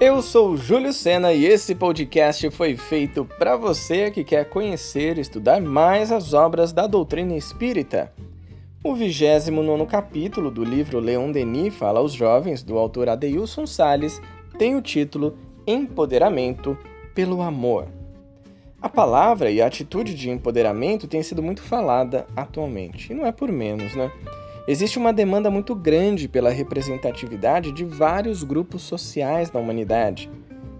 Eu sou Júlio Sena e esse podcast foi feito para você que quer conhecer e estudar mais as obras da doutrina espírita. O 29 capítulo do livro Leon Denis fala aos jovens, do autor Adeilson Sales, tem o título Empoderamento pelo Amor. A palavra e a atitude de empoderamento tem sido muito falada atualmente, e não é por menos, né? Existe uma demanda muito grande pela representatividade de vários grupos sociais na humanidade.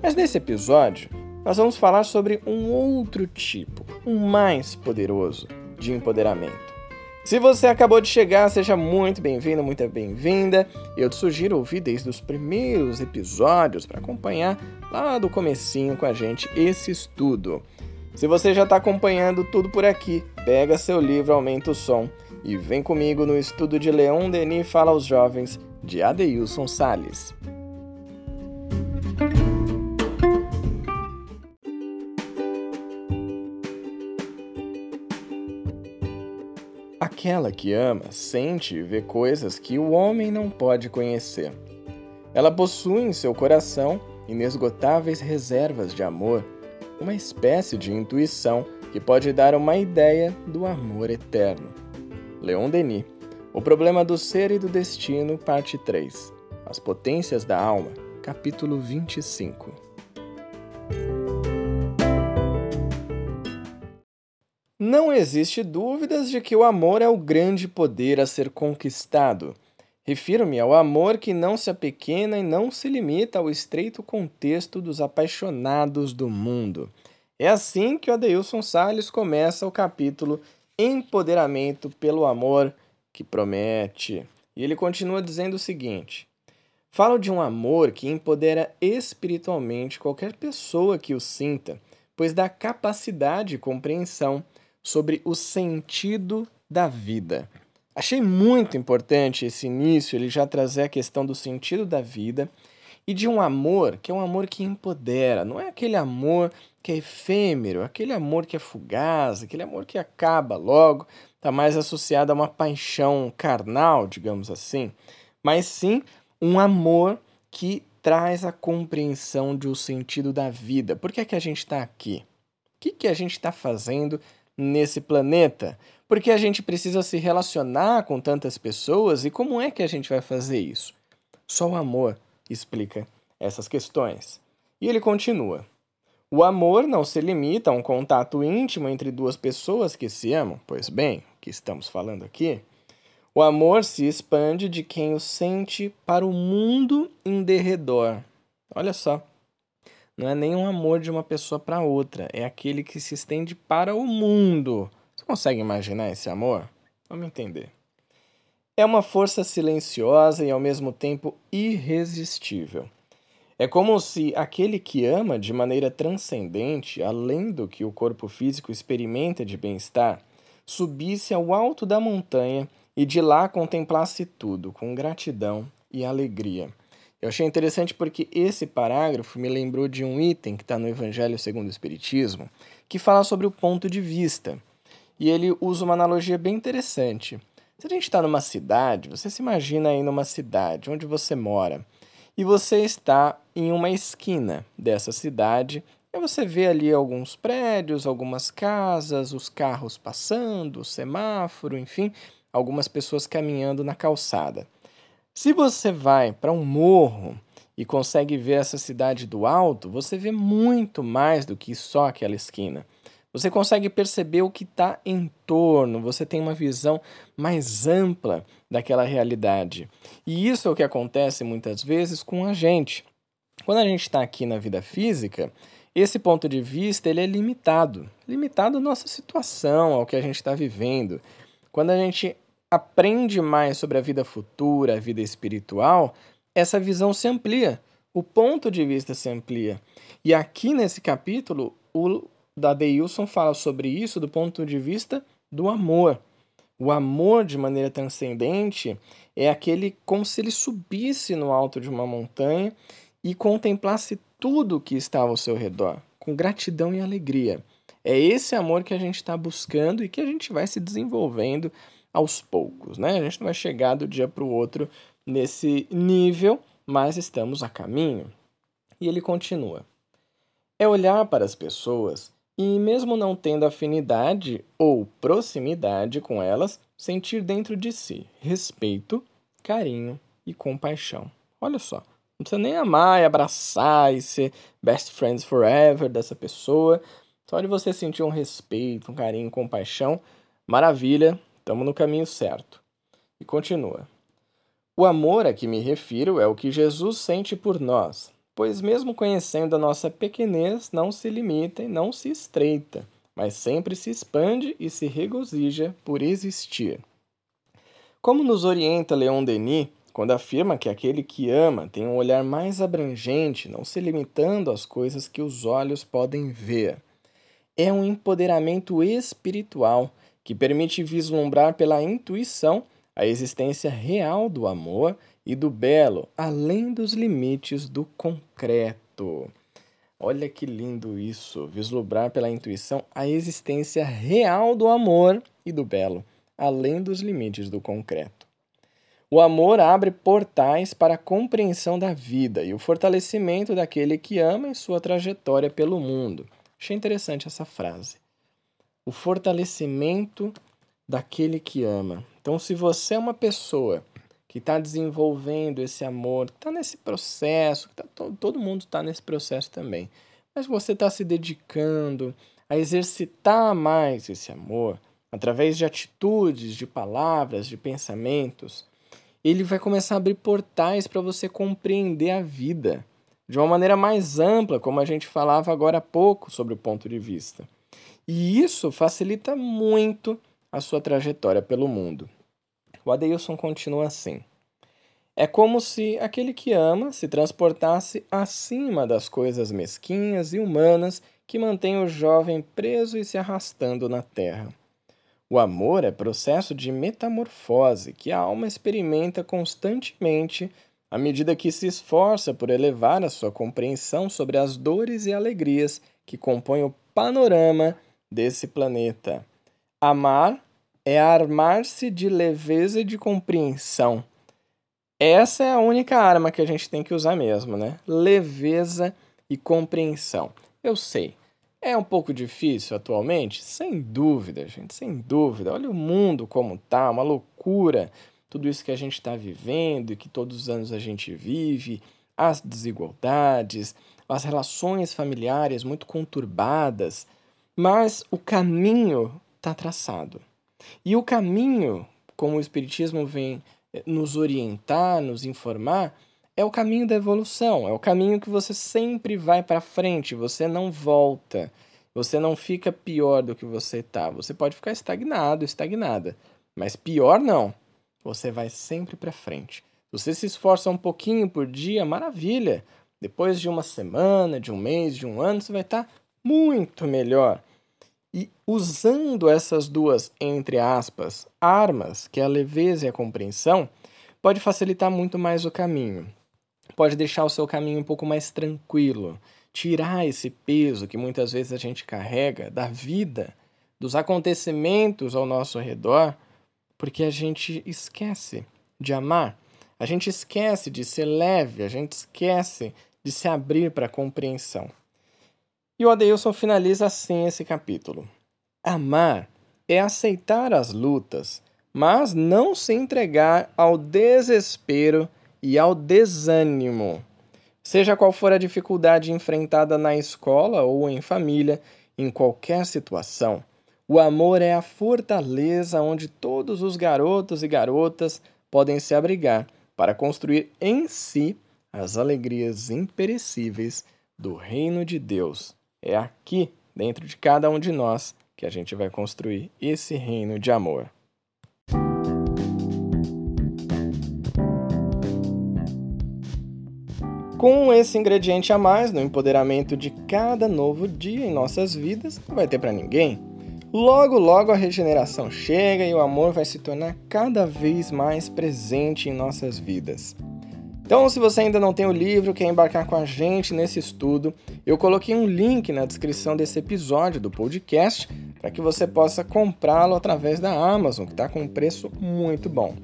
Mas nesse episódio, nós vamos falar sobre um outro tipo, um mais poderoso de empoderamento. Se você acabou de chegar, seja muito bem-vindo, muito bem-vinda. Eu te sugiro ouvir desde os primeiros episódios para acompanhar lá do comecinho com a gente esse estudo. Se você já está acompanhando tudo por aqui, pega seu livro, aumenta o som e vem comigo no estudo de Leon Denis Fala aos Jovens, de Adeilson Sales. Aquela que ama sente e vê coisas que o homem não pode conhecer. Ela possui em seu coração inesgotáveis reservas de amor, uma espécie de intuição que pode dar uma ideia do amor eterno. Leon Denis. O problema do ser e do destino, parte 3. As potências da alma, capítulo 25. Não existe dúvidas de que o amor é o grande poder a ser conquistado. Refiro-me ao amor que não se apequena e não se limita ao estreito contexto dos apaixonados do mundo. É assim que o Adeilson Salles começa o capítulo empoderamento pelo amor que promete. E ele continua dizendo o seguinte: Falo de um amor que empodera espiritualmente qualquer pessoa que o sinta, pois dá capacidade e compreensão sobre o sentido da vida. Achei muito importante esse início, ele já trazer a questão do sentido da vida e de um amor que é um amor que empodera, não é aquele amor que é efêmero, aquele amor que é fugaz, aquele amor que acaba logo, está mais associado a uma paixão carnal, digamos assim, mas sim um amor que traz a compreensão do sentido da vida. Por que, é que a gente está aqui? O que, que a gente está fazendo nesse planeta? Por que a gente precisa se relacionar com tantas pessoas e como é que a gente vai fazer isso? Só o amor explica essas questões. E ele continua. O amor não se limita a um contato íntimo entre duas pessoas que se amam, pois bem, o que estamos falando aqui? O amor se expande de quem o sente para o mundo em derredor. Olha só. Não é nem um amor de uma pessoa para outra, é aquele que se estende para o mundo. Você consegue imaginar esse amor? Vamos entender. É uma força silenciosa e ao mesmo tempo irresistível. É como se aquele que ama de maneira transcendente, além do que o corpo físico experimenta de bem-estar, subisse ao alto da montanha e de lá contemplasse tudo com gratidão e alegria. Eu achei interessante porque esse parágrafo me lembrou de um item que está no Evangelho segundo o Espiritismo, que fala sobre o ponto de vista. E ele usa uma analogia bem interessante. Se a gente está numa cidade, você se imagina aí numa cidade onde você mora e você está em uma esquina dessa cidade. E você vê ali alguns prédios, algumas casas, os carros passando, o semáforo, enfim, algumas pessoas caminhando na calçada. Se você vai para um morro e consegue ver essa cidade do alto, você vê muito mais do que só aquela esquina. Você consegue perceber o que está em torno, você tem uma visão mais ampla daquela realidade. E isso é o que acontece muitas vezes com a gente. Quando a gente está aqui na vida física, esse ponto de vista ele é limitado, limitado à nossa situação, ao que a gente está vivendo. Quando a gente aprende mais sobre a vida futura, a vida espiritual, essa visão se amplia, o ponto de vista se amplia. E aqui nesse capítulo, o da Deilson fala sobre isso do ponto de vista do amor. O amor, de maneira transcendente, é aquele como se ele subisse no alto de uma montanha e contemplasse tudo que estava ao seu redor, com gratidão e alegria. É esse amor que a gente está buscando e que a gente vai se desenvolvendo aos poucos. Né? A gente não vai chegar do dia para o outro nesse nível, mas estamos a caminho. E ele continua: é olhar para as pessoas e, mesmo não tendo afinidade ou proximidade com elas, sentir dentro de si respeito, carinho e compaixão. Olha só, não precisa nem amar e abraçar e ser best friends forever dessa pessoa. Só de você sentir um respeito, um carinho, compaixão, maravilha, estamos no caminho certo. E continua. O amor a que me refiro é o que Jesus sente por nós, pois, mesmo conhecendo a nossa pequenez, não se limita e não se estreita, mas sempre se expande e se regozija por existir. Como nos orienta Leon Denis, quando afirma que aquele que ama tem um olhar mais abrangente, não se limitando às coisas que os olhos podem ver. É um empoderamento espiritual que permite vislumbrar pela intuição a existência real do amor e do belo, além dos limites do concreto. Olha que lindo isso, vislumbrar pela intuição a existência real do amor e do belo, além dos limites do concreto. O amor abre portais para a compreensão da vida e o fortalecimento daquele que ama em sua trajetória pelo mundo. Achei interessante essa frase. O fortalecimento daquele que ama. Então, se você é uma pessoa que está desenvolvendo esse amor, está nesse processo, tá, todo mundo está nesse processo também, mas você está se dedicando a exercitar mais esse amor através de atitudes, de palavras, de pensamentos, ele vai começar a abrir portais para você compreender a vida de uma maneira mais ampla, como a gente falava agora há pouco sobre o ponto de vista. E isso facilita muito a sua trajetória pelo mundo. O Adeilson continua assim. É como se aquele que ama se transportasse acima das coisas mesquinhas e humanas que mantêm o jovem preso e se arrastando na terra. O amor é processo de metamorfose que a alma experimenta constantemente à medida que se esforça por elevar a sua compreensão sobre as dores e alegrias que compõem o panorama desse planeta. Amar é armar-se de leveza e de compreensão. Essa é a única arma que a gente tem que usar mesmo, né? Leveza e compreensão. Eu sei, é um pouco difícil atualmente? Sem dúvida, gente, sem dúvida. Olha o mundo como tá, uma loucura. Tudo isso que a gente está vivendo e que todos os anos a gente vive, as desigualdades, as relações familiares muito conturbadas, mas o caminho está traçado. E o caminho, como o Espiritismo vem eh, nos orientar, nos informar, é o caminho da evolução, é o caminho que você sempre vai para frente, você não volta, você não fica pior do que você está. Você pode ficar estagnado, estagnada, mas pior não. Você vai sempre para frente. Você se esforça um pouquinho por dia, maravilha. Depois de uma semana, de um mês, de um ano, você vai estar tá muito melhor. E usando essas duas, entre aspas, armas, que é a leveza e a compreensão, pode facilitar muito mais o caminho. Pode deixar o seu caminho um pouco mais tranquilo, tirar esse peso que muitas vezes a gente carrega da vida, dos acontecimentos ao nosso redor, porque a gente esquece de amar, a gente esquece de ser leve, a gente esquece de se abrir para a compreensão. E o Adeilson finaliza assim esse capítulo. Amar é aceitar as lutas, mas não se entregar ao desespero e ao desânimo. Seja qual for a dificuldade enfrentada na escola ou em família, em qualquer situação, o amor é a fortaleza onde todos os garotos e garotas podem se abrigar para construir em si as alegrias imperecíveis do reino de Deus. É aqui, dentro de cada um de nós, que a gente vai construir esse reino de amor. Com esse ingrediente a mais no empoderamento de cada novo dia em nossas vidas, não vai ter para ninguém. Logo, logo a regeneração chega e o amor vai se tornar cada vez mais presente em nossas vidas. Então, se você ainda não tem o livro, quer embarcar com a gente nesse estudo, eu coloquei um link na descrição desse episódio do podcast para que você possa comprá-lo através da Amazon, que está com um preço muito bom.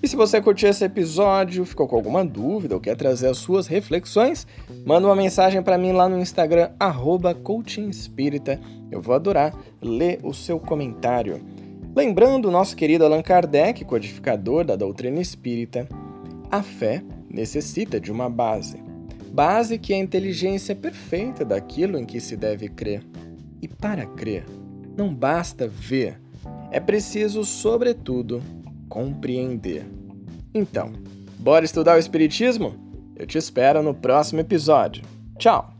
E se você curtiu esse episódio, ficou com alguma dúvida ou quer trazer as suas reflexões, manda uma mensagem para mim lá no Instagram, @coachingespírita. Eu vou adorar ler o seu comentário. Lembrando o nosso querido Allan Kardec, codificador da doutrina espírita, a fé necessita de uma base. Base que é a inteligência perfeita daquilo em que se deve crer. E para crer, não basta ver, é preciso, sobretudo, compreender. Então, bora estudar o Espiritismo? Eu te espero no próximo episódio. Tchau!